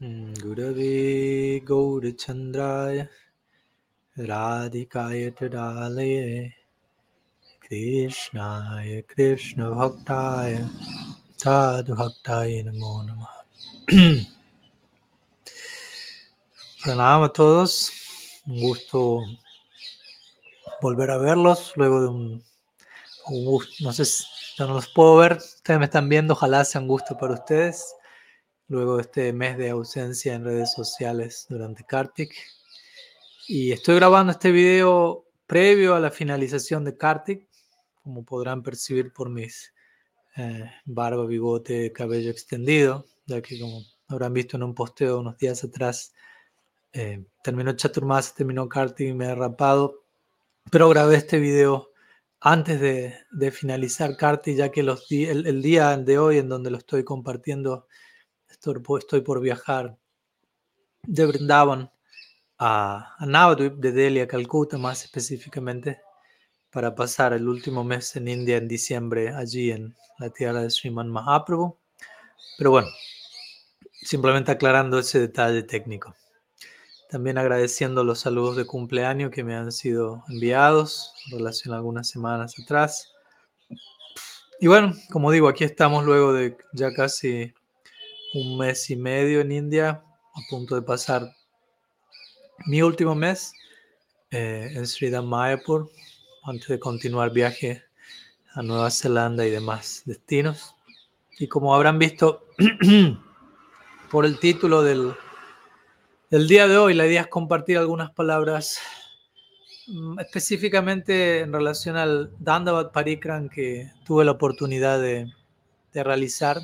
Gurave Gaurachandraya Radhikaya Tadalaya Krishnaya Krishna Bhaktaya Sadhu Bhaktaya Namo Pranam a todos, un gusto volver a verlos luego de un, un gusto, no sé, si, no los puedo ver, ustedes me están viendo, ojalá sea un gusto para ustedes luego este mes de ausencia en redes sociales durante Kartik. Y estoy grabando este video previo a la finalización de Kartik, como podrán percibir por mis eh, barba, bigote, cabello extendido, ya que como habrán visto en un posteo unos días atrás, eh, terminó Chaturmas, terminó Kartik y me he rapado, pero grabé este video antes de, de finalizar Kartik, ya que los el, el día de hoy en donde lo estoy compartiendo estoy por viajar de Brindavan a, a Navadvip, de Delhi a Calcuta más específicamente, para pasar el último mes en India en diciembre, allí en la tierra de Sriman Mahaprabhu. Pero bueno, simplemente aclarando ese detalle técnico. También agradeciendo los saludos de cumpleaños que me han sido enviados en relación a algunas semanas atrás. Y bueno, como digo, aquí estamos luego de ya casi un mes y medio en India, a punto de pasar mi último mes eh, en Sridham Mayapur, antes de continuar viaje a Nueva Zelanda y demás destinos. Y como habrán visto por el título del, del día de hoy, la idea es compartir algunas palabras mm, específicamente en relación al Dandavat Parikram que tuve la oportunidad de, de realizar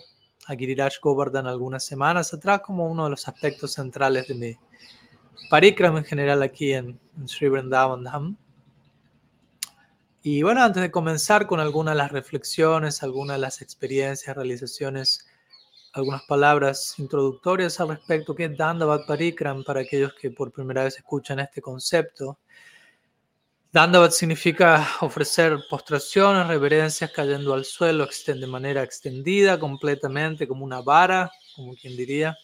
a Giriraj Govardhan algunas semanas atrás como uno de los aspectos centrales de mi parikram en general aquí en, en Sri Vrindavan Dham. Y bueno, antes de comenzar con algunas de las reflexiones, algunas de las experiencias, realizaciones, algunas palabras introductorias al respecto, que es Dandavat Parikram para aquellos que por primera vez escuchan este concepto. Dandavat significa ofrecer postraciones, reverencias cayendo al suelo de manera extendida, completamente, como una vara, como quien diría.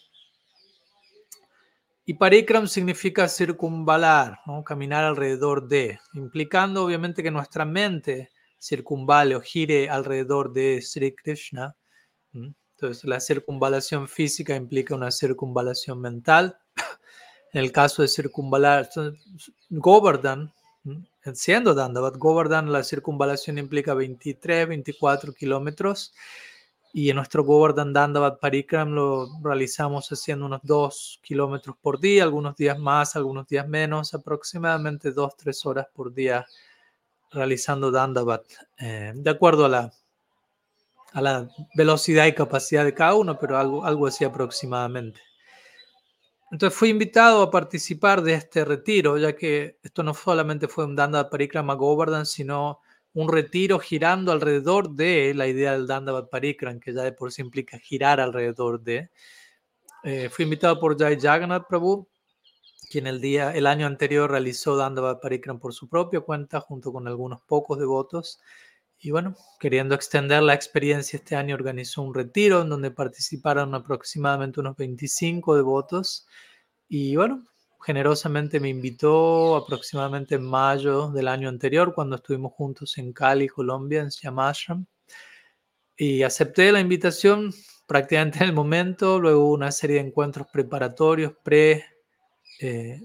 Y parikram significa circunvalar, caminar alrededor de, implicando obviamente que nuestra mente circunvale o gire alrededor de Sri Krishna. Entonces, la circunvalación física implica una circunvalación mental. En el caso de circunvalar, Govardhan, siendo Dandavat Govardhan, la circunvalación implica 23, 24 kilómetros y en nuestro Govardhan Dandavat Parikram lo realizamos haciendo unos 2 kilómetros por día, algunos días más, algunos días menos, aproximadamente 2-3 horas por día realizando Dandavat, eh, de acuerdo a la, a la velocidad y capacidad de cada uno, pero algo, algo así aproximadamente. Entonces fui invitado a participar de este retiro, ya que esto no solamente fue un Danda Parikrama Govardhan, sino un retiro girando alrededor de la idea del Dandavat Parikram, que ya de por sí implica girar alrededor de. Eh, fui invitado por Jai Jagannath Prabhu, quien el, día, el año anterior realizó Dandavat Parikram por su propia cuenta, junto con algunos pocos devotos. Y bueno, queriendo extender la experiencia, este año organizó un retiro en donde participaron aproximadamente unos 25 devotos. Y bueno, generosamente me invitó aproximadamente en mayo del año anterior, cuando estuvimos juntos en Cali, Colombia, en Siamashram. Y acepté la invitación prácticamente en el momento, luego una serie de encuentros preparatorios, pre eh,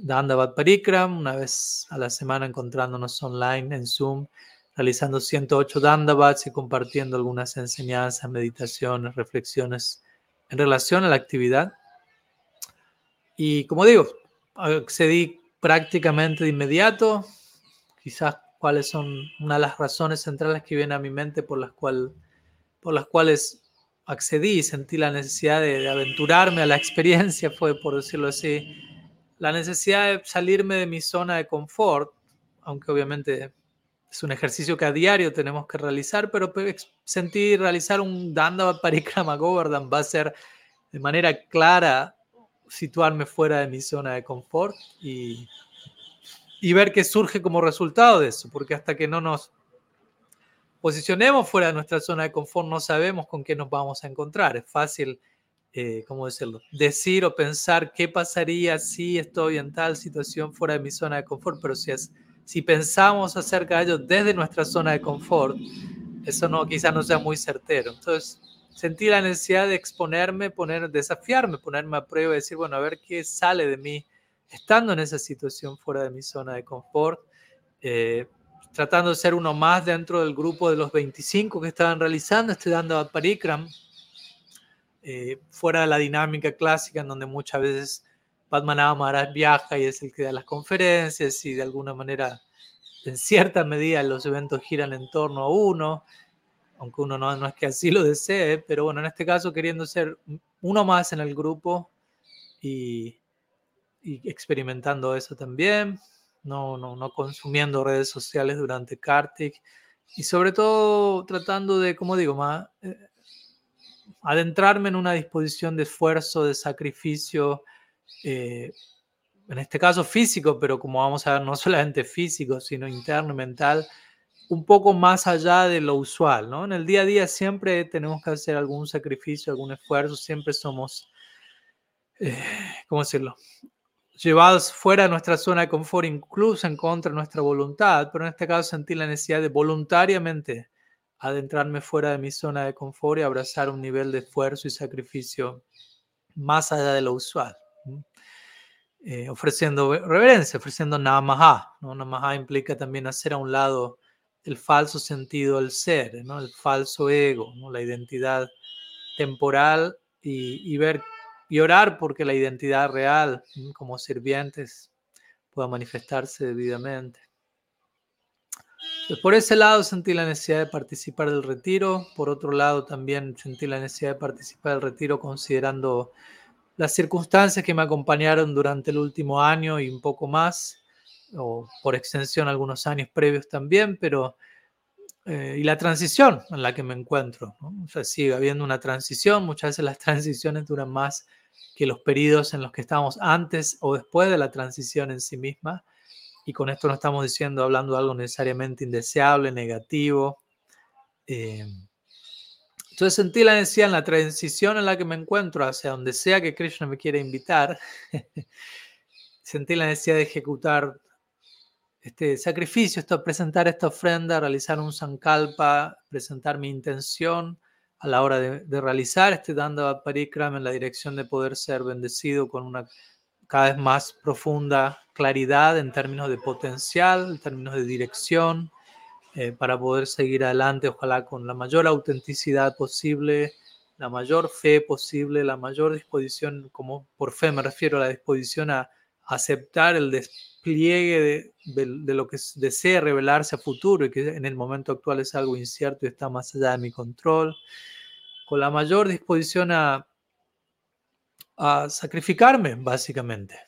Parikram, una vez a la semana encontrándonos online en Zoom realizando 108 dandavats y compartiendo algunas enseñanzas, meditaciones, reflexiones en relación a la actividad. Y como digo, accedí prácticamente de inmediato. Quizás cuáles son una de las razones centrales que vienen a mi mente por las, cual, por las cuales accedí y sentí la necesidad de, de aventurarme a la experiencia fue, por decirlo así, la necesidad de salirme de mi zona de confort, aunque obviamente es un ejercicio que a diario tenemos que realizar, pero sentir realizar un Danda Parikrama Govardhan va a ser de manera clara situarme fuera de mi zona de confort y, y ver qué surge como resultado de eso, porque hasta que no nos posicionemos fuera de nuestra zona de confort no sabemos con qué nos vamos a encontrar. Es fácil eh, ¿cómo decirlo? Decir o pensar qué pasaría si estoy en tal situación fuera de mi zona de confort, pero si, es, si pensamos acerca de ello desde nuestra zona de confort, eso no, quizás no sea muy certero. Entonces, sentí la necesidad de exponerme, poner, desafiarme, ponerme a prueba y decir, bueno, a ver qué sale de mí estando en esa situación fuera de mi zona de confort, eh, tratando de ser uno más dentro del grupo de los 25 que estaban realizando este dando Parikram, eh, fuera de la dinámica clásica en donde muchas veces Padmanabha Maharaj viaja y es el que da las conferencias y de alguna manera, en cierta medida, los eventos giran en torno a uno, aunque uno no, no es que así lo desee, pero bueno, en este caso queriendo ser uno más en el grupo y, experimentando eso también, no, no, no consumiendo redes sociales durante Kartik y sobre todo tratando de, como digo, más, eh, adentrarme en una disposición de esfuerzo, de sacrificio, eh, en este caso físico, pero como vamos a ver, no solamente físico, sino interno mental, un poco más allá de lo usual, ¿no? En el día a día siempre tenemos que hacer algún sacrificio, algún esfuerzo, siempre somos, eh, ¿cómo decirlo? llevados fuera de nuestra zona de confort, incluso en contra de nuestra voluntad, pero en este caso sentí la necesidad de voluntariamente adentrarme fuera de mi zona de confort y abrazar un nivel de esfuerzo y sacrificio más allá de lo usual. Eh, ofreciendo reverencia, ofreciendo namaha. ¿no? Namaha implica también hacer a un lado el falso sentido del ser, ¿no? el falso ego, ¿no? la identidad temporal y, y ver y orar porque la identidad real como sirvientes pueda manifestarse debidamente. por ese lado sentí la necesidad de participar del retiro, por otro lado también sentí la necesidad de participar del retiro considerando las circunstancias que me acompañaron durante el último año y un poco más, o por extensión algunos años previos también, pero eh, y la transición en la que me encuentro. O sea, sigue habiendo una transición, muchas veces las transiciones duran más que los periodos en los que estamos antes o después de la transición en sí misma. Y con esto no estamos diciendo, hablando de algo necesariamente indeseable, negativo. Eh, entonces sentí la necesidad en la transición en la que me encuentro, hacia donde sea que Krishna me quiera invitar, sentí la necesidad de ejecutar este sacrificio, esto, presentar esta ofrenda, realizar un sankalpa, presentar mi intención a la hora de, realizar este Danda Parikram en la dirección de poder ser bendecido con una cada vez más profunda claridad en términos de potencial, en términos de dirección, eh, para poder seguir adelante, ojalá con la mayor autenticidad posible, la mayor fe posible, la mayor disposición, como por fe me refiero a la disposición a aceptar el despliegue de, lo que desea revelarse a futuro y que en el momento actual es algo incierto y está más allá de mi control, con la mayor disposición a, a sacrificarme, básicamente,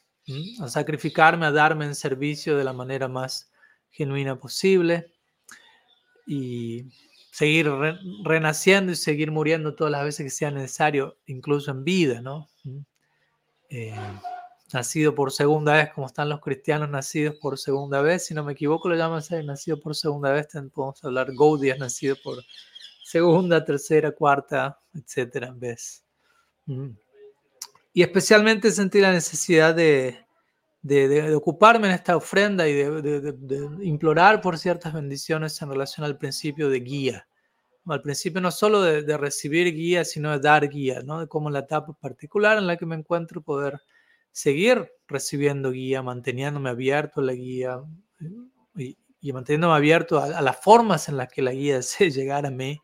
a sacrificarme, a darme en servicio de la manera más genuina posible y seguir renaciendo y seguir muriendo todas las veces que sea necesario, incluso en vida, ¿no? Eh, nacido por segunda vez, como están los cristianos nacidos por segunda vez, si no me equivoco lo llaman así, nacido por segunda vez, podemos hablar Gaudias, nacido por segunda, tercera, cuarta, etcétera, vez. Y especialmente sentí la necesidad de, de, ocuparme en esta ofrenda y de, implorar por ciertas bendiciones en relación al principio de guía. Al principio no solo de, recibir guía, sino de dar guía, ¿no? de cómo la etapa particular en la que me encuentro poder seguir recibiendo guía, manteniéndome abierto a la guía y, manteniéndome abierto a, las formas en las que la guía desee llegar a mí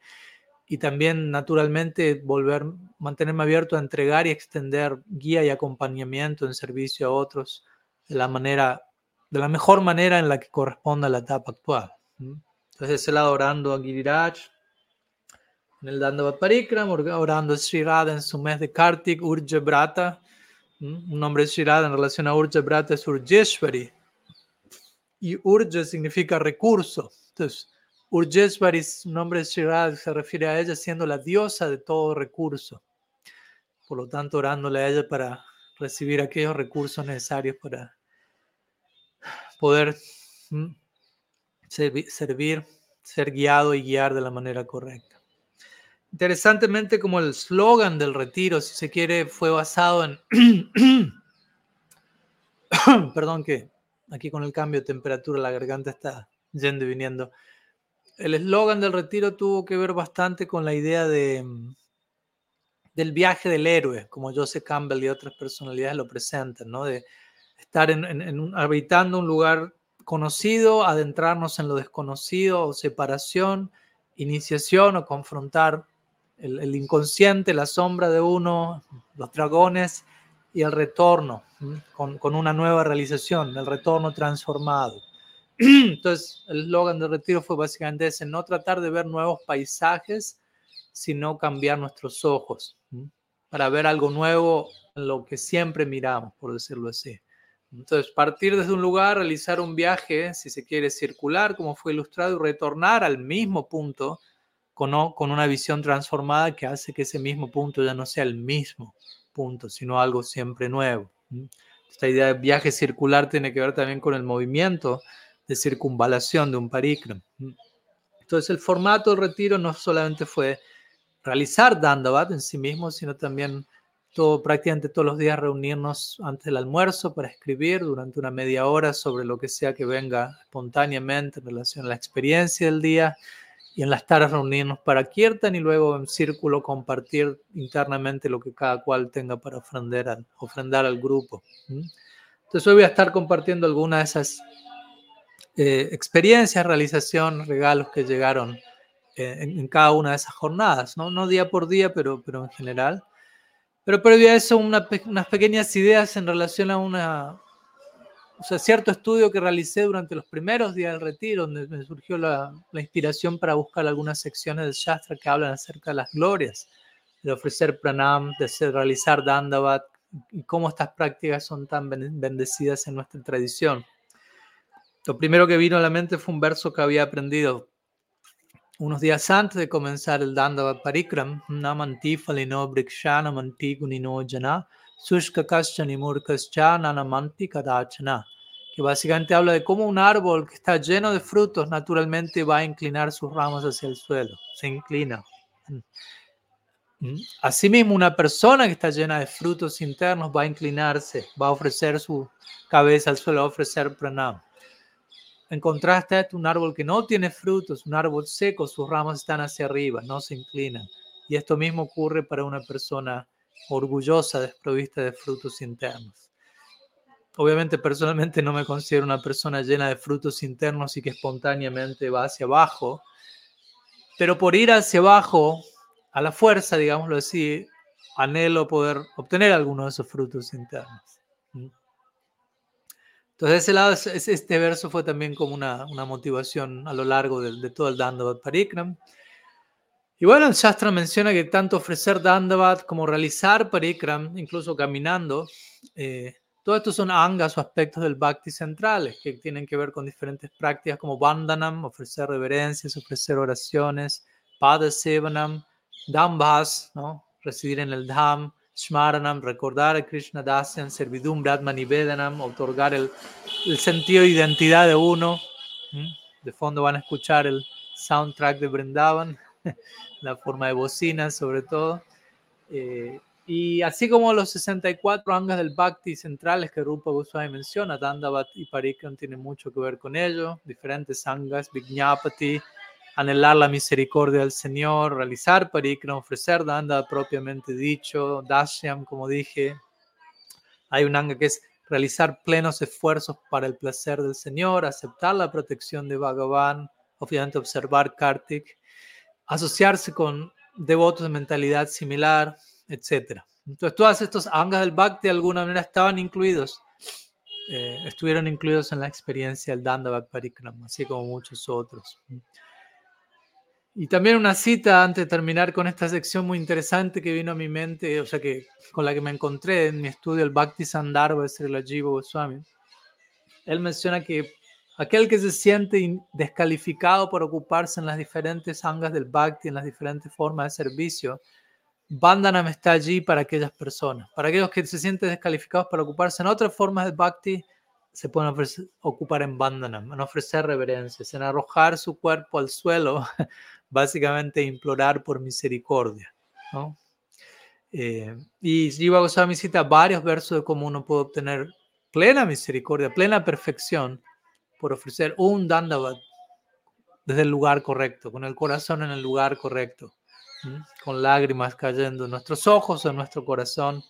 y también naturalmente volver, mantenerme abierto a entregar y extender guía y acompañamiento en servicio a otros de la manera, de la mejor manera en la que corresponde a la etapa actual. Entonces, ese lado orando a Giriraj, en el Danda Parikram, orando a Sri Radha en su mes de Kartik, Urja Brata, un nombre de Sri Radha en relación a Urja Brata es Urjeshwari, y Urja significa recurso. Entonces, Urjeshwari, su nombre de Sri Radha, se refiere a ella siendo la diosa de todo recurso. Por lo tanto, orándole a ella para recibir aquellos recursos necesarios para poder servir, ser guiado y guiar de la manera correcta. interesantemente como el slogan del retiro, si se quiere, fue basado en... Perdón que aquí con el cambio de temperatura la garganta está yendo y viniendo. El eslogan del retiro tuvo que ver bastante con la idea de, del viaje del héroe, como Joseph Campbell y otras personalidades lo presentan, ¿no? de estar en, habitando un lugar conocido, adentrarnos en lo desconocido, o separación, iniciación o confrontar el, inconsciente, la sombra de uno, los dragones y el retorno con, una nueva realización, el retorno transformado. Entonces, el eslogan del retiro fue básicamente ese, no tratar de ver nuevos paisajes, sino cambiar nuestros ojos para ver algo nuevo lo que siempre miramos, por decirlo así. Entonces, partir desde un lugar, realizar un viaje, si se quiere, circular, como fue ilustrado, y retornar al mismo punto con, con una visión transformada que hace que ese mismo punto ya no sea el mismo punto, sino algo siempre nuevo. Esta idea de viaje circular tiene que ver también con el movimiento de circunvalación de un parikram. Entonces, el formato del retiro no solamente fue realizar Dandavat en sí mismo, sino también todo, prácticamente todos los días reunirnos antes del almuerzo para escribir durante una media hora sobre lo que sea que venga espontáneamente en relación a la experiencia del día y en las tardes reunirnos para Kirtan y luego en círculo compartir internamente lo que cada cual tenga para ofrendar al, ofrendar al grupo. Entonces hoy voy a estar compartiendo algunas de esas eh, experiencias, realización, regalos que llegaron eh, en, cada una de esas jornadas, ¿no? no día por día, pero, pero en general. Pero previo a eso, unas pequeñas ideas en relación a una, o sea, cierto estudio que realicé durante los primeros días del retiro, donde me surgió la, la, inspiración para buscar algunas secciones del Shastra que hablan acerca de las glorias, de ofrecer pranam, de hacer, realizar dandavat, y cómo estas prácticas son tan bendecidas en nuestra tradición. Lo primero que vino a la mente fue un verso que había aprendido unos días antes de comenzar el Dandavat Parikram, Namanti Falino Brikshana Manti Gunino Jana, Sushka Nanamanti Kadachana, que básicamente habla de cómo un árbol que está lleno de frutos naturalmente va a inclinar sus ramas hacia el suelo, se inclina. Asimismo, una persona que está llena de frutos internos va a inclinarse, va a ofrecer su cabeza al suelo, va a ofrecer pranam. En contraste, es un árbol que no tiene frutos, un árbol seco, sus ramas están hacia arriba, no se inclinan. Y esto mismo ocurre para una persona orgullosa, desprovista de frutos internos. Obviamente, personalmente no me considero una persona llena de frutos internos y que espontáneamente va hacia abajo, pero por ir hacia abajo, a la fuerza, digámoslo así, anhelo poder obtener algunos de esos frutos internos. Entonces, ese lado, este verso fue también como una, una motivación a lo largo de, todo el Dandavat Parikram. Y bueno, el Shastra menciona que tanto ofrecer Dandavat como realizar Parikram, incluso caminando, eh, todo esto son angas o aspectos del Bhakti centrales que tienen que ver con diferentes prácticas como Vandanam, ofrecer reverencias, ofrecer oraciones, Padasevanam, Dambhas, ¿no? residir en el Dham, Shmaranam, recordar a Krishna Dasyan, servidumbre, Atman Vedanam, otorgar el, el, sentido de identidad de uno. De fondo van a escuchar el soundtrack de Brindavan, la forma de bocina sobre todo. Eh, y así como los 64 angas del Bhakti centrales que Rupa Goswami menciona, Dandavat y Parikram tienen mucho que ver con ello, diferentes angas, Vijnapati, anhelar la misericordia del Señor, realizar parikram, ofrecer danda propiamente dicho, dashyam, como dije. Hay un anga que es realizar plenos esfuerzos para el placer del Señor, aceptar la protección de Bhagavan, obviamente observar Kartik, asociarse con devotos de mentalidad similar, etc. Entonces, todos estos angas del Bhakti de alguna manera estaban incluidos, eh, estuvieron incluidos en la experiencia del Dandavat Parikram, así como muchos otros. Y también una cita antes de terminar con esta sección muy interesante que vino a mi mente, o sea, que con la que me encontré en mi estudio, el Bhakti Sandarbha de Sri Jiva Goswami. Él menciona que aquel que se siente descalificado por ocuparse en las diferentes angas del Bhakti, en las diferentes formas de servicio, Bandhanam está allí para aquellas personas. Para aquellos que se sienten descalificados para ocuparse en otras formas de Bhakti, se pueden ocupar en Bandhanam, en ofrecer reverencias, en arrojar su cuerpo al suelo básicamente implorar por misericordia. ¿no? Eh, y Jiva Goswami cita varios versos de cómo uno puede obtener plena misericordia, plena perfección por ofrecer un dandavat desde el lugar correcto, con el corazón en el lugar correcto, con lágrimas cayendo en nuestros ojos o en nuestro corazón.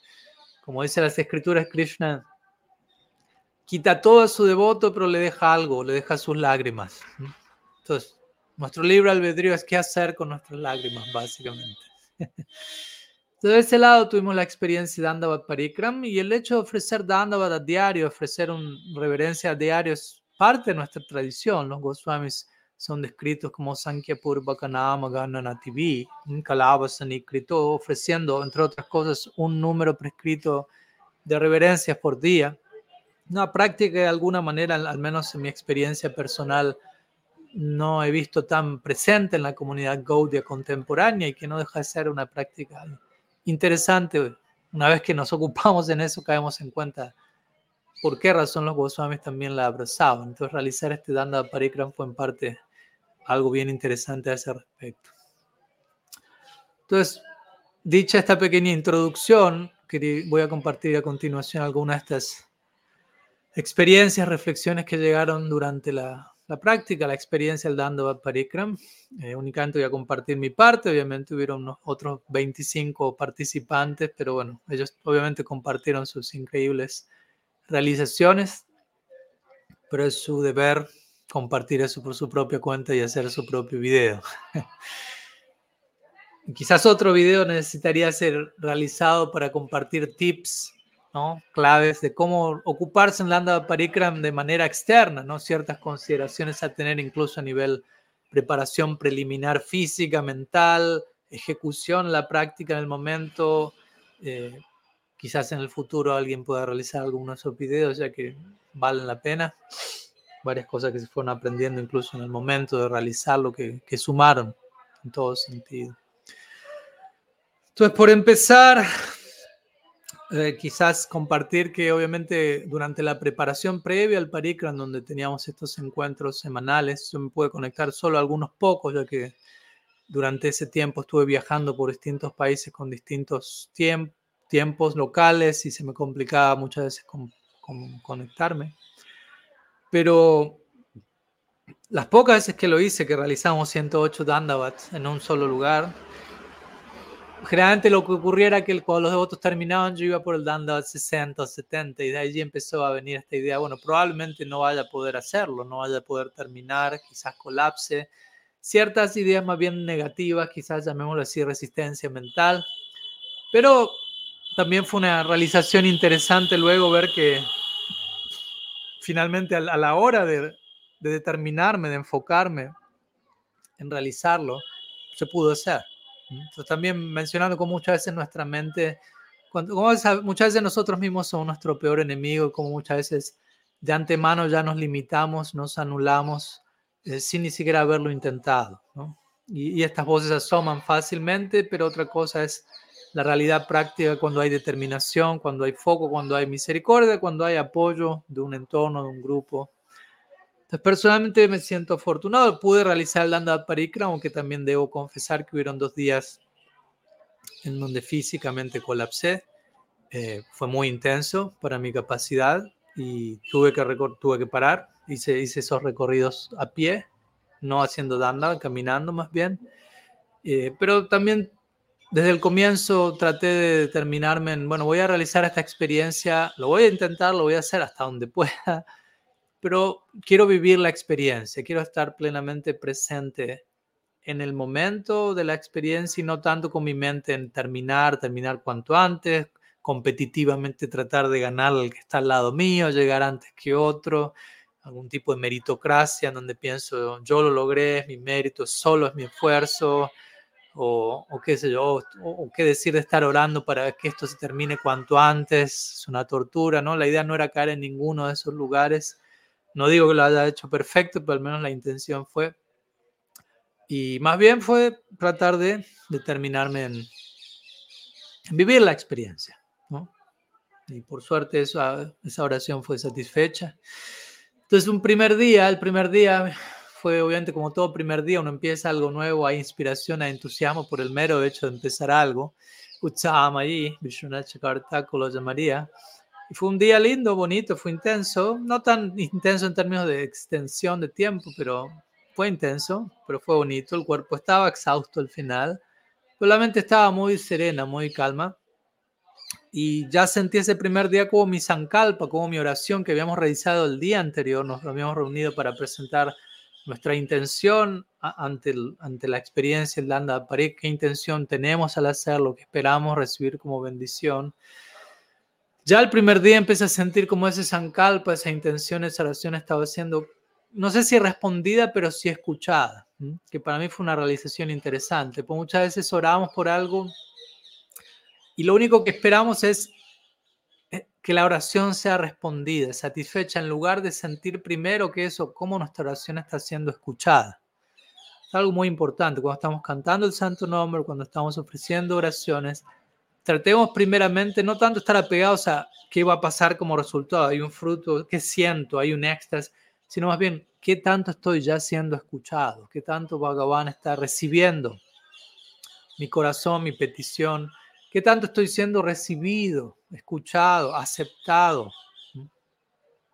Como dice las escrituras, Krishna quita todo a su devoto, pero le deja algo, le deja sus lágrimas. Entonces, nuestro libre albedrío es qué hacer con nuestras lágrimas, básicamente. de ese lado tuvimos la experiencia de Dandavat Parikram y el hecho de ofrecer Dandavat a diario, ofrecer un reverencia a diario es parte de nuestra tradición. Los Goswamis son descritos como Sankhya Purvakanama Gananativi, escrito ofreciendo, entre otras cosas, un número prescrito de reverencias por día. Una práctica de alguna manera, al menos en mi experiencia personal, no he visto tan presente en la comunidad Gaudia contemporánea y que no deja de ser una práctica interesante. Una vez que nos ocupamos en eso, caemos en cuenta por qué razón los Goswamis también la abrazaban. Entonces, realizar este Danda Parikram fue en parte algo bien interesante a ese respecto. Entonces, dicha esta pequeña introducción, voy a compartir a continuación algunas de estas experiencias, reflexiones que llegaron durante la, práctica, la experiencia del Danda Parikram. Eh, únicamente voy a compartir mi parte, obviamente hubieron otros 25 participantes, pero bueno, ellos obviamente compartieron sus increíbles realizaciones, pero es su deber compartir eso por su propia cuenta y hacer su propio video. Quizás otro video necesitaría ser realizado para compartir tips, claves de cómo ocuparse en Landa Parikram de manera externa, ¿no? ciertas consideraciones a tener incluso a nivel preparación preliminar física, mental, ejecución, la práctica en el momento. Eh, quizás en el futuro alguien pueda realizar algunos de esos videos ya que valen la pena varias cosas que se fueron aprendiendo incluso en el momento de realizarlo que, que sumaron en todo sentido. Entonces, por empezar, eh, quizás compartir que obviamente durante la preparación previa al Parikram, donde teníamos estos encuentros semanales, yo me pude conectar solo a algunos pocos, ya que durante ese tiempo estuve viajando por distintos países con distintos tiempos locales y se me complicaba muchas veces con, con conectarme. Pero las pocas veces que lo hice, que realizamos 108 dandavats en un solo lugar, generalmente lo que ocurría era que cuando los devotos terminaban, yo iba por el dandavat 60 o 70 y de allí empezó a venir esta idea, bueno, probablemente no vaya a poder hacerlo, no vaya a poder terminar, quizás colapse. Ciertas ideas más bien negativas, quizás llamémoslo así, resistencia mental. Pero también fue una realización interesante luego ver que finalmente a, la hora de, determinarme, de enfocarme en realizarlo, se pudo hacer. Entonces, también mencionando como muchas veces nuestra mente, cuando, muchas veces nosotros mismos somos nuestro peor enemigo, como muchas veces de antemano ya nos limitamos, nos anulamos eh, sin ni siquiera haberlo intentado. Y, y, estas voces asoman fácilmente, pero otra cosa es la realidad práctica cuando hay determinación, cuando hay foco, cuando hay misericordia, cuando hay apoyo de un entorno, de un grupo. Personalmente me siento afortunado. Pude realizar el Danda Parikram, aunque también debo confesar que hubieron dos días en donde físicamente colapsé. Eh, fue muy intenso para mi capacidad y tuve que, tuve que parar. Hice, hice esos recorridos a pie, no haciendo danda, caminando más bien. Eh, pero también desde el comienzo traté de determinarme en, bueno, voy a realizar esta experiencia, lo voy a intentar, lo voy a hacer hasta donde pueda, pero quiero vivir la experiencia, quiero estar plenamente presente en el momento de la experiencia y no tanto con mi mente en terminar, terminar cuanto antes, competitivamente tratar de ganar al que está al lado mío, llegar antes que otro, algún tipo de meritocracia en donde pienso yo lo logré, es mi mérito, solo es mi esfuerzo, o, qué sé yo, o, qué decir de estar orando para que esto se termine cuanto antes, es una tortura, ¿no? La idea no era caer en ninguno de esos lugares. No digo que lo haya hecho perfecto, pero al menos la intención fue. Y más bien fue tratar de determinarme en, vivir la experiencia. Y por suerte esa oración fue satisfecha. Entonces, un primer día, el primer día fue obviamente como todo primer día, uno empieza algo nuevo, hay inspiración, hay entusiasmo por el mero hecho de empezar algo. Utsama allí, Vishwanath lo llamaría. Fue un día lindo, bonito, fue intenso, no tan intenso en términos de extensión de tiempo, pero fue intenso, pero fue bonito. El cuerpo estaba exhausto al final, pero la mente estaba muy serena, muy calma. Y ya sentí ese primer día como mi sankalpa, como mi oración que habíamos realizado el día anterior. Nos habíamos reunido para presentar nuestra intención ante, ante la experiencia del Danda Parik, qué intención tenemos al hacer, lo que esperamos recibir como bendición. Ya el primer día empecé a sentir como ese sankalpa, esa intención, esa oración estaba siendo, no sé si respondida, pero sí escuchada, que para mí fue una realización interesante. Pues muchas veces oramos por algo y lo único que esperamos es eh, que la oración sea respondida, satisfecha, en lugar de sentir primero que eso, cómo nuestra oración está siendo escuchada. Es algo muy importante. Cuando estamos cantando el santo nombre, cuando estamos ofreciendo oraciones, tratemos primeramente no tanto estar apegados a qué va a pasar como resultado, hay un fruto, qué siento, hay un éxtasis, sino más bien qué tanto estoy ya siendo escuchado, qué tanto Bhagavan está recibiendo mi corazón, mi petición, ¿Qué tanto estoy siendo recibido, escuchado, aceptado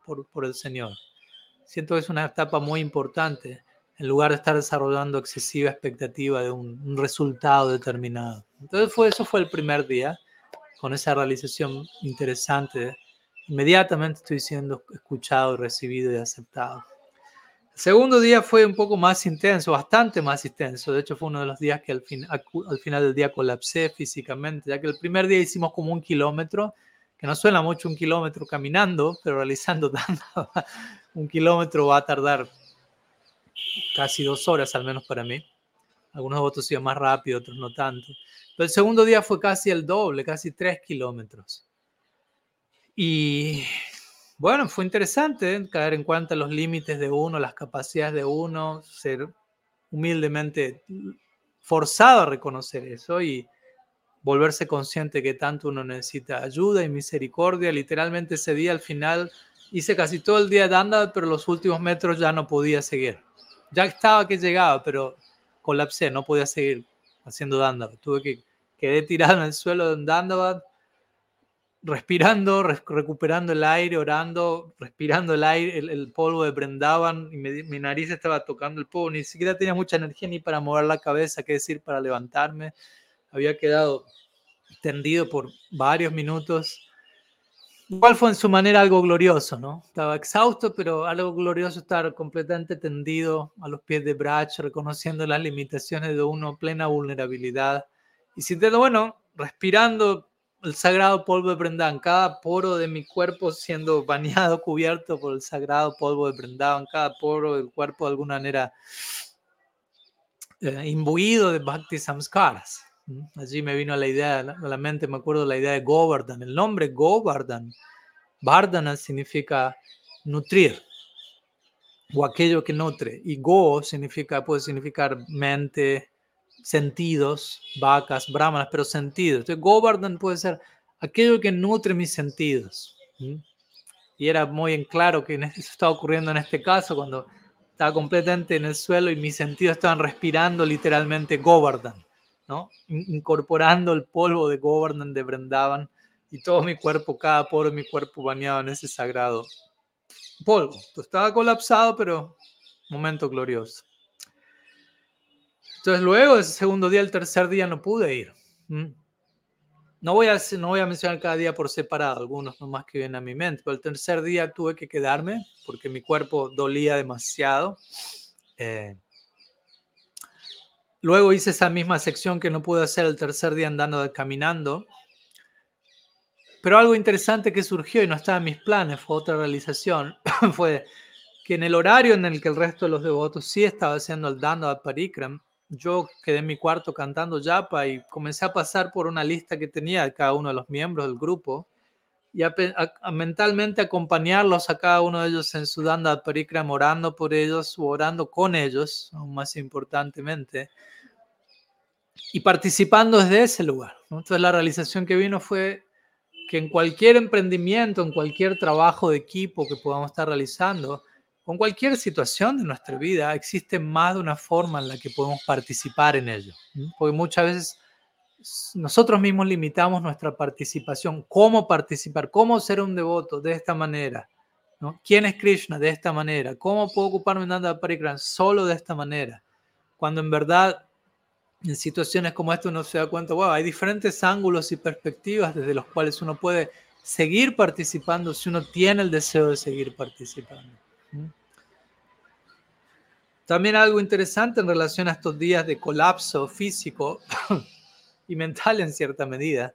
por, por, el Señor? Siento que es una etapa muy importante en lugar de estar desarrollando excesiva expectativa de un, resultado determinado. Entonces fue, eso fue el primer día, con esa realización interesante. Inmediatamente estoy siendo escuchado, recibido y aceptado. El segundo día fue un poco más intenso, bastante más intenso. De hecho, fue uno de los días que al, fin, al final del día colapsé físicamente, ya que el primer día hicimos como un kilómetro, que no suena mucho un kilómetro caminando, pero realizando tanto, un kilómetro va a tardar casi dos horas, al menos para mí. Algunos votos iban más rápido, otros no tanto. El segundo día fue casi el doble, casi tres kilómetros. Y bueno, fue interesante ¿eh? caer en cuenta los límites de uno, las capacidades de uno, ser humildemente forzado a reconocer eso y volverse consciente que tanto uno necesita ayuda y misericordia. Literalmente ese día al final hice casi todo el día de andar, pero los últimos metros ya no podía seguir. Ya estaba que llegaba, pero colapsé, no podía seguir haciendo Dandavad. Tuve que quedé tirado en el suelo Dandavad respirando, recuperando el aire, orando, respirando el aire, el, polvo de Brendavan, y mi nariz estaba tocando el polvo, ni siquiera tenía mucha energía ni para mover la cabeza, qué decir, para levantarme. Había quedado tendido por varios minutos. Igual fue en su manera algo glorioso, ¿no? Estaba exhausto, pero algo glorioso estar completamente tendido a los pies de Brach, reconociendo las limitaciones de uno, plena vulnerabilidad. Y sintiendo, bueno, respirando, el sagrado polvo de Brendan, cada poro de mi cuerpo siendo bañado, cubierto por el sagrado polvo de Brendan, cada poro del cuerpo de alguna manera eh, imbuido de Bhakti Samskaras. Allí me vino la idea, a la mente me acuerdo la idea de Govardhan, el nombre Govardhan, Vardhana significa nutrir o aquello que nutre y Go significa, puede significar mente, sentidos, vacas, brahmanas, pero sentidos. Entonces, Govardhan puede ser aquello que nutre mis sentidos. Y era muy en claro que eso estaba ocurriendo en este caso cuando estaba completamente en el suelo y mis sentidos estaban respirando literalmente Govardhan, ¿no? incorporando el polvo de Govardhan de Brindavan y todo mi cuerpo, cada poro de mi cuerpo bañado en ese sagrado polvo. estaba colapsado, pero momento glorioso. Entonces luego, ese segundo día, el tercer día no pude ir. No voy, a, no voy a mencionar cada día por separado, algunos nomás que vienen a mi mente, pero el tercer día tuve que quedarme porque mi cuerpo dolía demasiado. Eh, luego hice esa misma sección que no pude hacer el tercer día andando caminando. Pero algo interesante que surgió y no estaba en mis planes, fue otra realización, fue que en el horario en el que el resto de los devotos sí estaba haciendo el dando a Parikram, yo quedé en mi cuarto cantando yapa y comencé a pasar por una lista que tenía cada uno de los miembros del grupo y a, mentalmente acompañarlos a cada uno de ellos en su danda parikram, orando por ellos o orando con ellos, más importantemente, y participando desde ese lugar. Entonces la realización que vino fue que en cualquier emprendimiento, en cualquier trabajo de equipo que podamos estar realizando, con cualquier situación de nuestra vida existe más de una forma en la que podemos participar en ello. Porque muchas veces nosotros mismos limitamos nuestra participación. ¿Cómo participar? ¿Cómo ser un devoto de esta manera? ¿no? ¿Quién es Krishna de esta manera? ¿Cómo puedo ocuparme de Nanda Parikram solo de esta manera? Cuando en verdad en situaciones como esta uno se da cuenta, wow, hay diferentes ángulos y perspectivas desde los cuales uno puede seguir participando si uno tiene el deseo de seguir participando. También algo interesante en relación a estos días de colapso físico y mental en cierta medida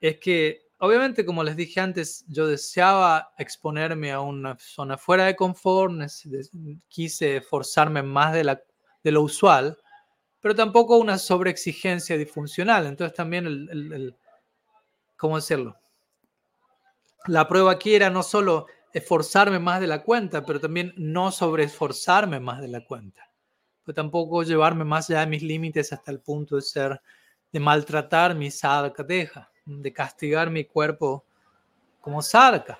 es que obviamente, como les dije antes, yo deseaba exponerme a una zona fuera de confort, quise forzarme más de, lo usual, pero tampoco una sobreexigencia disfuncional. Entonces también el, ¿cómo decirlo? La prueba aquí era no solo esforzarme más de la cuenta, pero también no sobreesforzarme más de la cuenta. Pero tampoco llevarme más allá de mis límites hasta el punto de ser, de maltratar mi sadhaka deja de castigar mi cuerpo como sarca,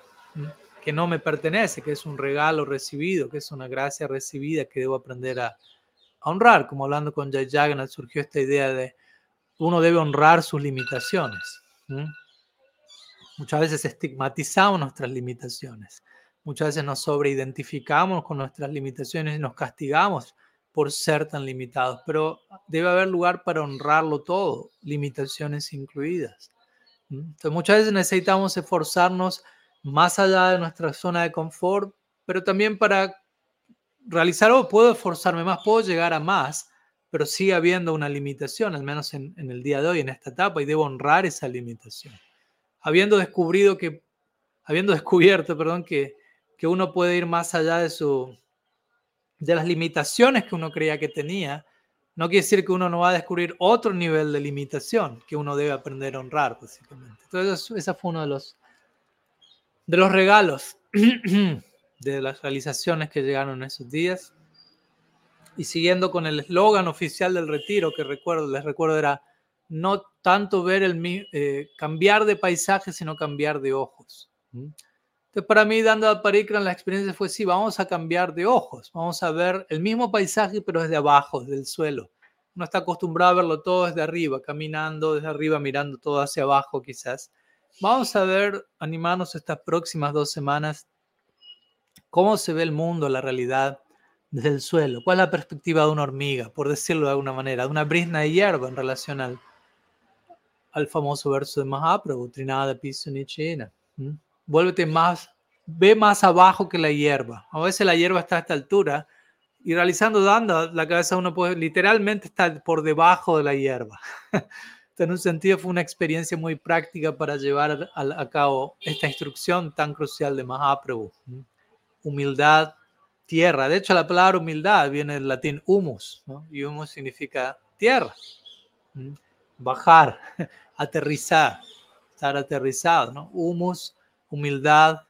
que no me pertenece, que es un regalo recibido, que es una gracia recibida que debo aprender a, honrar. Como hablando con Jay Jagannath surgió esta idea de uno debe honrar sus limitaciones. Muchas veces estigmatizamos nuestras limitaciones. Muchas veces nos sobreidentificamos con nuestras limitaciones y nos castigamos por ser tan limitados. Pero debe haber lugar para honrarlo todo, limitaciones incluidas. Entonces, muchas veces necesitamos esforzarnos más allá de nuestra zona de confort, pero también para realizar algo puedo esforzarme más, puedo llegar a más, pero sigue habiendo una limitación, al menos en, el día de hoy, en esta etapa, y debo honrar esa limitación. Habiendo descubrido que, habiendo descubierto, perdón, que, que uno puede ir más allá de su, de las limitaciones que uno creía que tenía, no quiere decir que uno no va a descubrir otro nivel de limitación que uno debe aprender a honrar, básicamente. Entonces, ese fue uno de los, de los regalos de las realizaciones que llegaron en esos días. Y siguiendo con el eslogan oficial del retiro, que recuerdo, les recuerdo, era no tanto ver el eh, cambiar de paisaje, sino cambiar de ojos. Entonces, para mí, dando a Parikran, la experiencia fue, sí, vamos a cambiar de ojos, vamos a ver el mismo paisaje, pero desde abajo, desde el suelo. Uno está acostumbrado a verlo todo desde arriba, caminando desde arriba, mirando todo hacia abajo quizás. Vamos a ver, animarnos estas próximas dos semanas, cómo se ve el mundo, la realidad, desde el suelo. ¿Cuál es la perspectiva de una hormiga, por decirlo de alguna manera, de una brisna de hierba en relación al, al famoso verso de Mahaprabhu, Trinada Pisunichena? Vuélvete más, ve más abajo que la hierba. A veces la hierba está a esta altura y realizando danda, la cabeza uno puede literalmente estar por debajo de la hierba. en un sentido fue una experiencia muy práctica para llevar a, cabo esta instrucción tan crucial de Mahaprabhu. Humildad, tierra. De hecho, la palabra humildad viene del latín humus, y humus significa tierra. Bajar, aterrizar, estar aterrizado. ¿no? Humus humildad,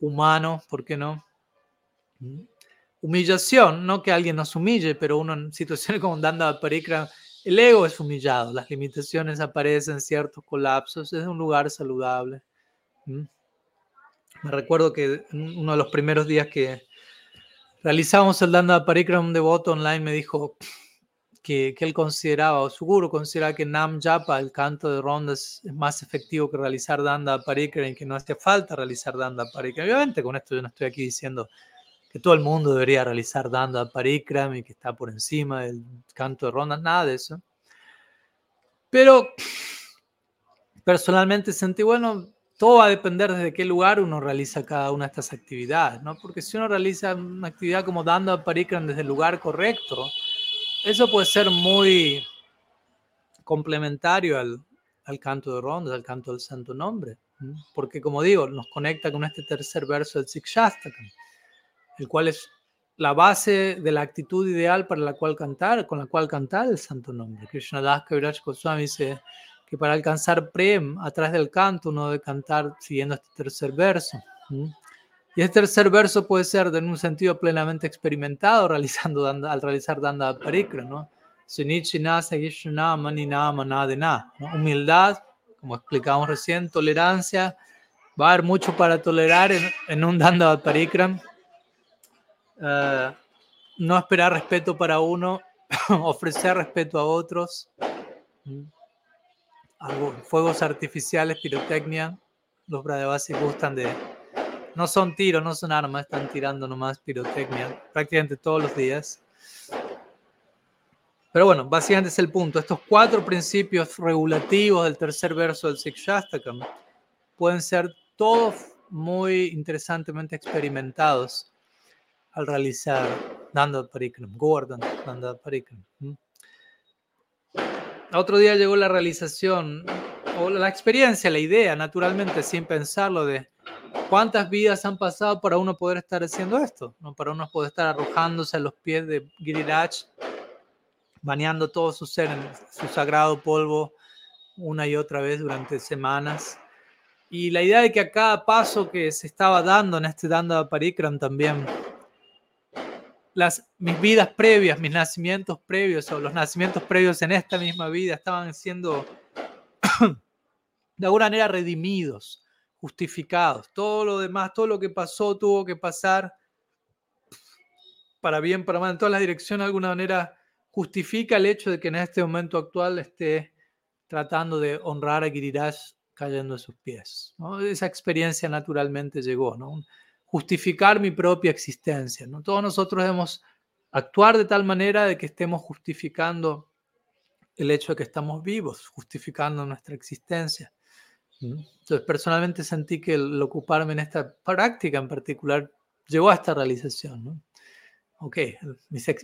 humano, ¿por qué no? Humillación, no que alguien nos humille, pero uno en situaciones como Danda Parikra, el ego es humillado, las limitaciones aparecen, ciertos colapsos, es un lugar saludable. Mm. Me recuerdo que uno de los primeros días que realizamos el Danda Parikra, un devoto online me dijo, que, él consideraba, o su guru consideraba que Nam Japa, el canto de rondas, es más efectivo que realizar Danda Parikram y que no hace falta realizar Danda Parikram. Obviamente con esto yo no estoy aquí diciendo que todo el mundo debería realizar Danda Parikram y que está por encima del canto de rondas, nada de eso. Pero personalmente sentí, bueno, todo va a depender desde qué lugar uno realiza cada una de estas actividades, ¿no? Porque si uno realiza una actividad como Danda Parikram desde el lugar correcto, eso puede ser muy complementario al, canto de rondas, al canto del santo nombre, porque como digo, nos conecta con este tercer verso del Sikshastakam, el cual es la base de la actitud ideal para la cual cantar, con la cual cantar el santo nombre. Krishnadas Kaviraj Goswami dice que para alcanzar Prem, atrás del canto, uno debe cantar siguiendo este tercer verso. Y este tercer verso puede ser en un sentido plenamente experimentado realizando, al realizar Danda Parikra, ¿no? Humildad, como explicamos recién, tolerancia, va a haber mucho para tolerar en, un Danda Parikram. eh, no esperar respeto para uno, ofrecer respeto a otros, algo, fuegos artificiales, pirotecnia. Los Bradabasis gustan de. No son tiros, no son armas, están tirando nomás pirotecnia prácticamente todos los días. Pero bueno, básicamente es el punto. Estos cuatro principios regulativos del tercer verso del Sikshastakam pueden ser todos muy interesantemente experimentados al realizar Danda Parikram, Gordon Danda Parikram. Otro día llegó la realización, o la experiencia, la idea, naturalmente, sin pensarlo, de cuántas vidas han pasado para uno poder estar haciendo esto, ¿no? para uno poder estar arrojándose a los pies de Giriraj, bañando todo su ser en su sagrado polvo una y otra vez durante semanas. Y la idea de que a cada paso que se estaba dando en este Danda Parikram también las, mis vidas previas, mis nacimientos previos o los nacimientos previos en esta misma vida estaban siendo de alguna manera redimidos, justificados. Todo lo demás, todo lo que pasó tuvo que pasar para bien, para mal, en todas las direcciones, de alguna manera justifica el hecho de que en este momento actual esté tratando de honrar a Giriraj cayendo a sus pies. Esa experiencia naturalmente llegó, justificar mi propia existencia. ¿no? Todos nosotros debemos actuar de tal manera de que estemos justificando el hecho de que estamos vivos, justificando nuestra existencia. Entonces, personalmente sentí que el ocuparme en esta práctica en particular llegó a esta realización. ¿no? Ok,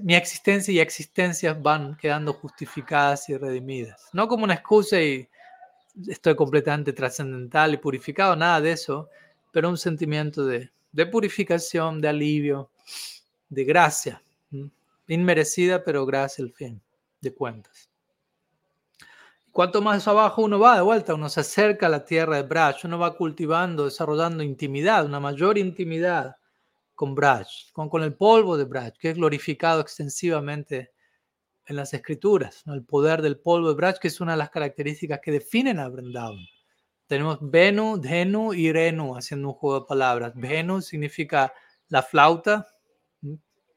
mi, existencia y existencias van quedando justificadas y redimidas. No como una excusa y estoy completamente trascendental y purificado, nada de eso, pero un sentimiento de, de purificación, de alivio, de gracia. Inmerecida, pero gracia al fin de cuentas. Cuanto más abajo uno va de vuelta, uno se acerca a la tierra de Braj, uno va cultivando, desarrollando intimidad, una mayor intimidad con Braj, con, con el polvo de Braj, que es glorificado extensivamente en las escrituras, el poder del polvo de Braj, que es una de las características que definen a Vrindavan. Tenemos Venu, Dhenu y Renu, haciendo un juego de palabras. Venu significa la flauta.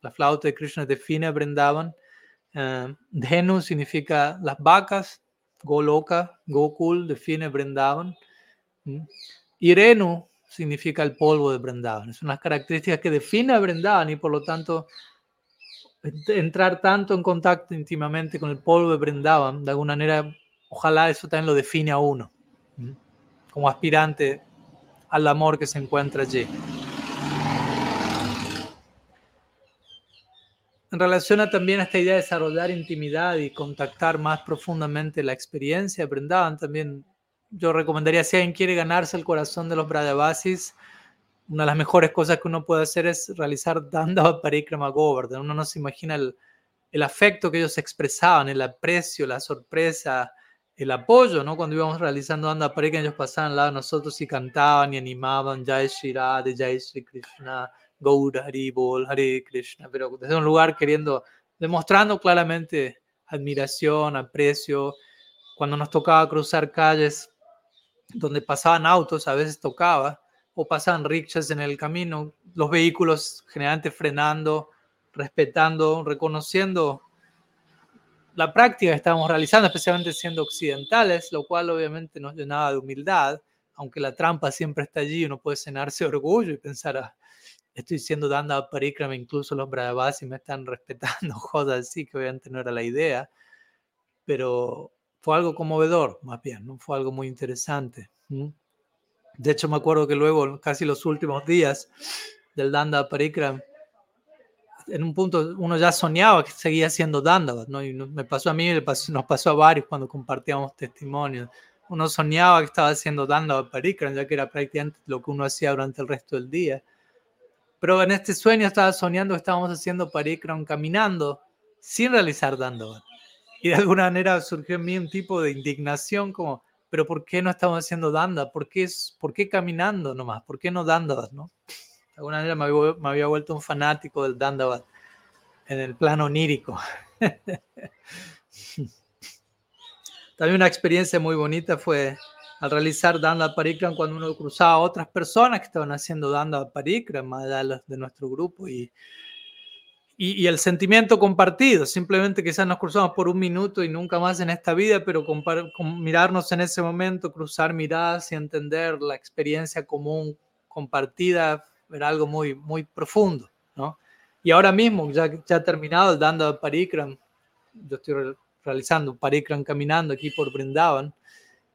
La flauta de Krishna define a Vrindavan. Uh, significa las vacas. Goloka, Gokul define Vrindavan. Y Renu significa el polvo de Vrindavan. Son las características que define a y por lo tanto entrar tanto en contacto íntimamente con el polvo de Vrindavan, de alguna manera, ojalá eso también lo define a uno como aspirante al amor que se encuentra allí. En relación a también esta idea de desarrollar intimidad y contactar más profundamente la experiencia, aprendaban también, yo recomendaría si alguien quiere ganarse el corazón de los Brajavasis, una de las mejores cosas que uno puede hacer es realizar Danda Parikrama Govardhan. Uno no se imagina el, afecto que ellos expresaban, el aprecio, la sorpresa, el apoyo, ¿no? Cuando íbamos realizando Anda que ellos pasaban al lado de nosotros y cantaban y animaban Jai Shri Radhe, Jai Shri Krishna, Gaura Hari Bol, Hare Krishna, pero desde un lugar queriendo, demostrando claramente admiración, aprecio. Cuando nos tocaba cruzar calles donde pasaban autos, a veces tocaba, o pasaban rickshaws en el camino, los vehículos generalmente frenando, respetando, reconociendo la práctica que estábamos realizando, especialmente siendo occidentales, lo cual obviamente nos llenaba de humildad, aunque la trampa siempre está allí, uno puede cenarse de orgullo y pensar, ah, estoy siendo dando a Parikrama, incluso los y me están respetando, cosas así, que obviamente no era la idea, pero fue algo conmovedor, más bien, ¿no? fue algo muy interesante. De hecho, me acuerdo que luego, casi los últimos días del Danda Parikram, en un punto uno ya soñaba que seguía siendo Dandavat, ¿no? Y me pasó a mí, nos pasó a varios cuando compartíamos testimonios. Uno soñaba que estaba haciendo Dandavat Parikram, ya que era prácticamente lo que uno hacía durante el resto del día. Pero en este sueño estaba soñando que estábamos haciendo Parikram caminando sin realizar Dandavat. Y de alguna manera surgió en mí un tipo de indignación como, pero ¿por qué no estamos haciendo Danda? ¿Por qué, ¿Por qué caminando nomás? ¿Por qué no Dandavat, no? De alguna manera me había, vuelto un fanático del Dandavat en el plano onírico. También una experiencia muy bonita fue al realizar Danda Parikram cuando uno cruzaba a otras personas que estaban haciendo Danda Parikram, más allá de nuestro grupo, y y, el sentimiento compartido, simplemente quizás nos cruzamos por un minuto y nunca más en esta vida, pero con, mirarnos en ese momento, cruzar miradas y entender la experiencia común compartida era algo muy, muy profundo, ¿no? Y ahora mismo, ya, ya terminado el Danda Parikram, yo estoy realizando Parikram caminando aquí por Brindavan,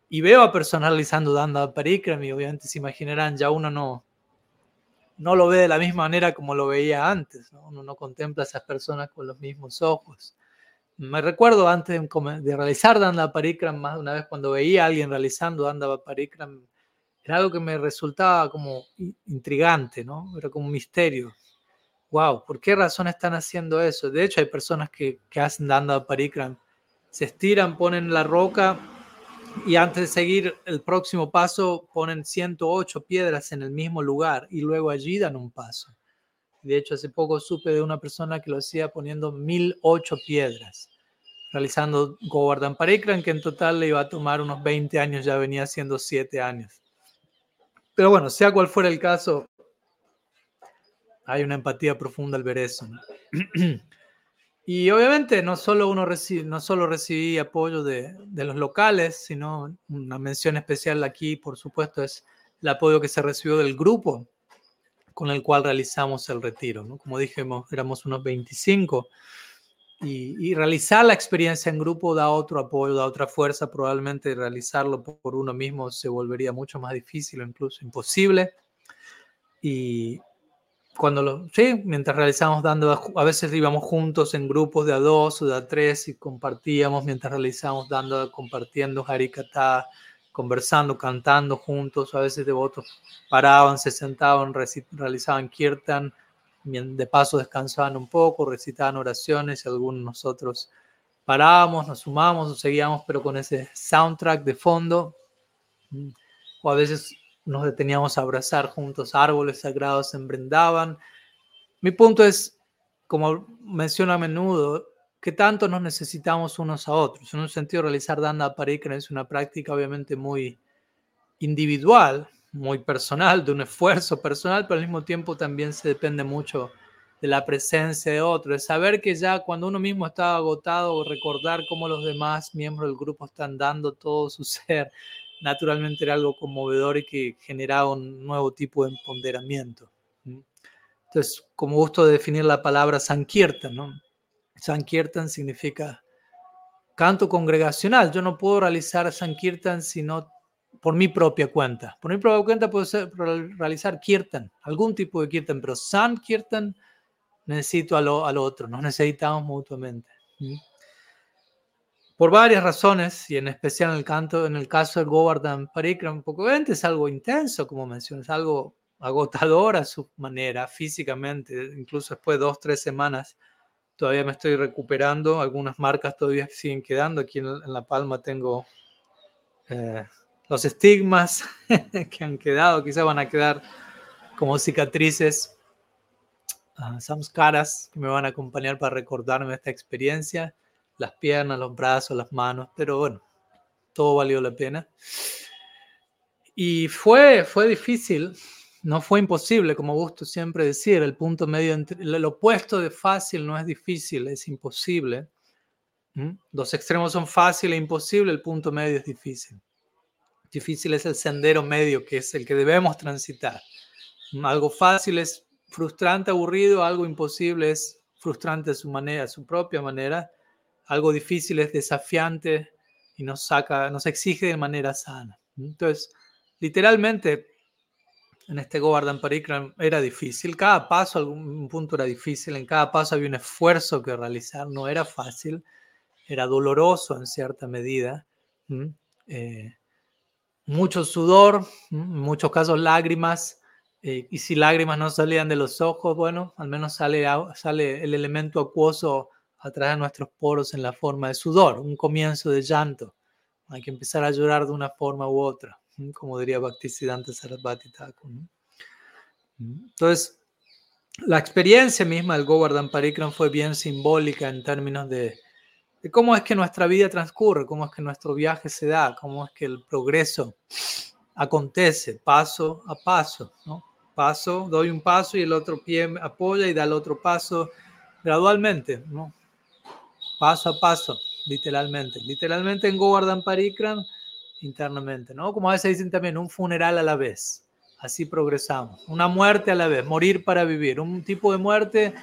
y veo a personas realizando Danda Parikram y obviamente se imaginarán, ya uno no, no lo ve de la misma manera como lo veía antes, uno no contempla a esas personas con los mismos ojos. Me recuerdo antes de, realizar Danda Parikram, más de una vez cuando veía a alguien realizando Danda Parikram, era algo que me resultaba como intrigante, ¿no? Era como un misterio. Wow, ¿por qué razón están haciendo eso? De hecho, hay personas que, que hacen Danda Parikram, se estiran, ponen la roca y antes de seguir el próximo paso, ponen 108 piedras en el mismo lugar y luego allí dan un paso. De hecho, hace poco supe de una persona que lo hacía poniendo 1008 piedras, realizando Govardhan Parikram, que en total le iba a tomar unos 20 años, ya venía haciendo 7 años. Pero bueno, sea cual fuera el caso, hay una empatía profunda al ver eso. Y obviamente no solo uno no solo recibí apoyo de, de, los locales, sino una mención especial aquí, por supuesto, es el apoyo que se recibió del grupo con el cual realizamos el retiro. ¿no? Como dijimos, éramos unos 25. Y, y, realizar la experiencia en grupo da otro apoyo, da otra fuerza. Probablemente realizarlo por uno mismo se volvería mucho más difícil o incluso imposible. Y, cuando lo, sí, mientras realizamos dando, a veces íbamos juntos en grupos de a dos o de a tres y compartíamos mientras realizamos dando, compartiendo Harikata, conversando, cantando juntos, a veces devotos paraban, se sentaban, realizaban kirtan, de paso descansaban un poco, recitaban oraciones y algunos nosotros parábamos, nos sumamos o seguíamos, pero con ese soundtrack de fondo. O a veces nos deteníamos a abrazar juntos árboles sagrados en Brindavan. Mi punto es, como menciono a menudo, que tanto nos necesitamos unos a otros. En un sentido, realizar Danda Parikram es una práctica obviamente muy individual, muy personal, de un esfuerzo personal, pero al mismo tiempo también se depende mucho de la presencia de otros, de saber que ya cuando uno mismo está agotado, recordar cómo los demás miembros del grupo están dando todo su ser, naturalmente era algo conmovedor y que generaba un nuevo tipo de empoderamiento. Entonces, como gusto de definir la palabra Sankirtan, ¿no? Sankirtan significa canto congregacional. Yo no puedo realizar Sankirtan sino por mi propia cuenta. Por mi propia cuenta puedo realizar Kirtan, algún tipo de Kirtan, pero Sankirtan necesito al, al otro, nos necesitamos mutuamente por varias razones, y en especial en el, canto, en el caso del Govardhan Parikram, poco es algo intenso, como mencionas, algo agotador a su manera, físicamente, incluso después de dos, tres semanas, todavía me estoy recuperando, algunas marcas todavía siguen quedando, aquí en, la palma tengo eh, los estigmas que han quedado, quizás van a quedar como cicatrices, uh, samskaras, que me van a acompañar para recordarme esta experiencia las piernas, los brazos, las manos, pero bueno, todo valió la pena. Y fue, fue difícil, no fue imposible, como gusto siempre decir, el punto medio, entre, el opuesto de fácil no es difícil, es imposible. ¿Mm? Los extremos son fácil e imposible, el punto medio es difícil. Difícil es el sendero medio, que es el que debemos transitar. Algo fácil es frustrante, aburrido, algo imposible es frustrante a su manera, a su propia manera, algo difícil es desafiante y nos saca, nos exige de manera sana. Entonces, literalmente, en este Govardhan Parikram era difícil. Cada paso, algún punto era difícil. En cada paso había un esfuerzo que realizar. No era fácil. Era doloroso en cierta medida. Eh, mucho sudor, en muchos casos lágrimas. Eh, y si lágrimas no salían de los ojos, bueno, al menos sale, sale el elemento acuoso a través de nuestros poros en la forma de sudor, un comienzo de llanto. Hay que empezar a llorar de una forma u otra, como diría Bhaktisiddhanta Sarasvati Thakur. Entonces, la experiencia misma del Govardhan Parikram fue bien simbólica en términos de, de, cómo es que nuestra vida transcurre, cómo es que nuestro viaje se da, cómo es que el progreso acontece paso a paso. ¿no? Paso, doy un paso y el otro pie apoya y da el otro paso gradualmente, ¿no? Paso a paso, literalmente. Literalmente en Govardhan Parikram, internamente, ¿no? Como a veces dicen también, un funeral a la vez. Así progresamos. Una muerte a la vez, morir para vivir. Un tipo de muerte,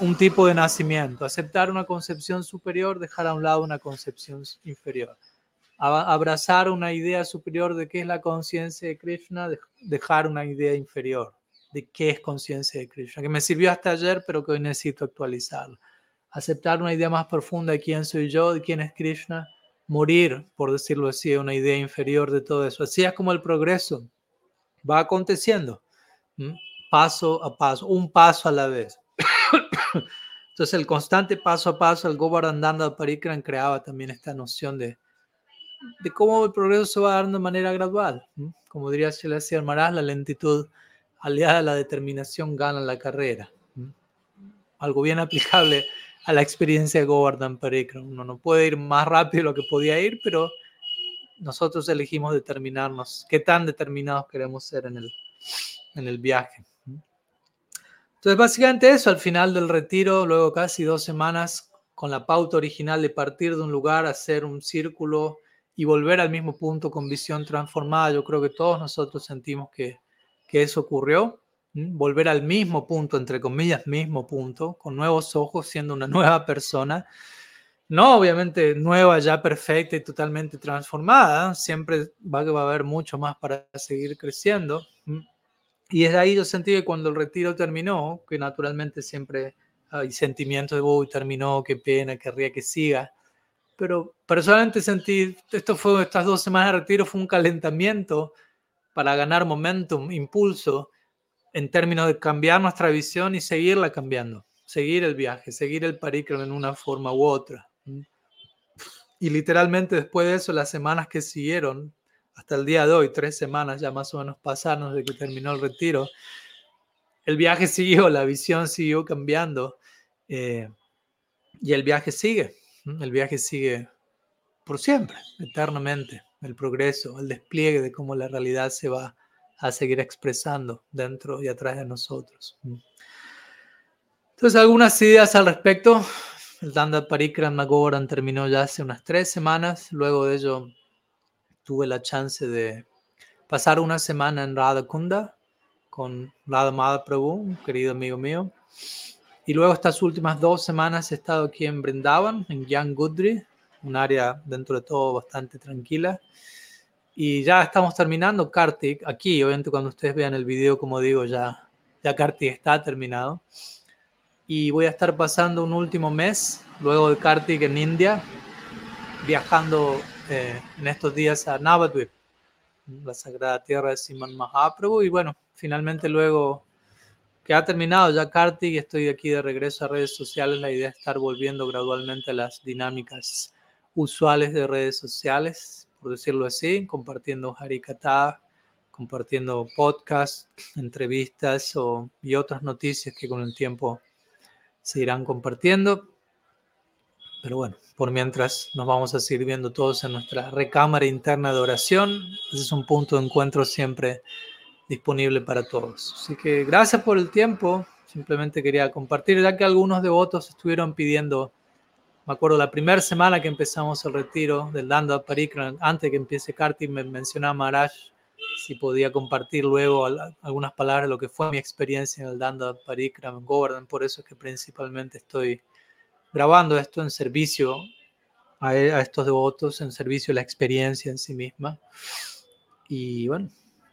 un tipo de nacimiento. Aceptar una concepción superior, dejar a un lado una concepción inferior. Abrazar una idea superior de qué es la conciencia de Krishna, dejar una idea inferior de qué es conciencia de Krishna, que me sirvió hasta ayer, pero que hoy necesito actualizarla. Aceptar una idea más profunda de quién soy yo, de quién es Krishna, morir, por decirlo así, una idea inferior de todo eso. Así es como el progreso va aconteciendo, paso a paso, un paso a la vez. Entonces el constante paso a paso, el Govardhandanda Parikran creaba también esta noción de, de cómo el progreso se va dando de manera gradual. Como diría Shelasi Maharaj, la lentitud aliada a la determinación gana la carrera. Algo bien aplicable a la experiencia de Govardhan Parikram. Uno no puede ir más rápido de lo que podía ir, pero nosotros elegimos determinarnos qué tan determinados queremos ser en el, en el viaje. Entonces, básicamente eso, al final del retiro, luego casi dos semanas, con la pauta original de partir de un lugar, hacer un círculo y volver al mismo punto con visión transformada, yo creo que todos nosotros sentimos que, que eso ocurrió volver al mismo punto, entre comillas, mismo punto, con nuevos ojos, siendo una nueva persona. No, obviamente, nueva, ya perfecta y totalmente transformada. Siempre va, a haber mucho más para seguir creciendo. Y es ahí yo sentí que cuando el retiro terminó, que naturalmente siempre hay sentimientos de, uy, terminó, qué pena, querría que siga. Pero personalmente sentí, esto fue, estas dos semanas de retiro fue un calentamiento para ganar momentum, impulso, en términos de cambiar nuestra visión y seguirla cambiando, seguir el viaje, seguir el parikram en una forma u otra. Y literalmente después de eso, las semanas que siguieron, hasta el día de hoy, tres semanas ya más o menos pasaron desde que terminó el retiro, el viaje siguió, la visión siguió cambiando eh, y el viaje sigue, el viaje sigue por siempre, eternamente, el progreso, el despliegue de cómo la realidad se va a seguir expresando dentro y atrás de nosotros. Entonces, algunas ideas al respecto. El Danda Parikram Govardhan terminó ya hace unas tres semanas. Luego de ello, tuve la chance de pasar una semana en Radha Kunda con Radha Madha Prabhu, un querido amigo mío. Y luego estas últimas dos semanas he estado aquí en Brindavan, en Gyan Gudri, un área dentro de todo bastante tranquila. Y ya estamos terminando Kartik. Aquí, obviamente, cuando ustedes vean el video, como digo, ya, ya Kartik está terminado. Y voy a estar pasando un último mes, luego de Kartik en India, viajando eh, en estos días a Navadvip, la sagrada tierra de Siman Mahaprabhu. Y bueno, finalmente luego que ha terminado ya Kartik, estoy aquí de regreso a redes sociales. La idea es estar volviendo gradualmente a las dinámicas usuales de redes sociales por decirlo así, compartiendo Harikata, compartiendo podcasts, entrevistas y otras noticias que con el tiempo se irán compartiendo. Pero bueno, por mientras nos vamos a seguir viendo todos en nuestra recámara interna de oración. Ese es un punto de encuentro siempre disponible para todos. Así que gracias por el tiempo. Simplemente quería compartir, ya que algunos devotos estuvieron pidiendo me acuerdo la primera semana que empezamos el retiro del Danda Parikram, antes que empiece Karti, me mencionaba Maharaj si podía compartir luego algunas palabras de lo que fue mi experiencia en el Danda Parikram en Govardhan. Por eso es que principalmente estoy grabando esto en servicio a estos devotos, en servicio a la experiencia en sí misma. Y bueno,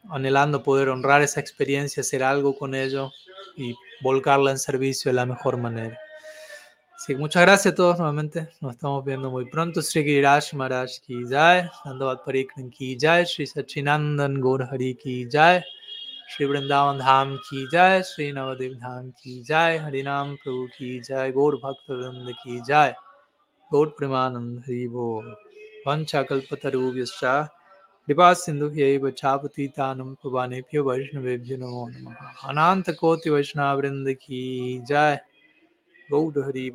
anhelando poder honrar esa experiencia, hacer algo con ello y volcarla en servicio de la mejor manera. Sí, muchas gracias a todos nuevamente. Nos estamos viendo muy pronto. Sri Giraj Maharaj ki jai, Nandavat Parikran ki jai, Sri Sachinandan Hari ki jai, Sri Vrindavan Dham ki jai, Sri Navadev Dham ki jai, Harinam Prabhu ki jai, Gaur Bhakta Vrinda ki jai, Gaur Premanand Hari Bo, Vancha Kalpatarubhyascha, कृपा सिंधु छापति तानम पवानेभ्यो वैष्णवेभ्यो नमो नमः अनंत वैष्णव वृंद की जय Golder e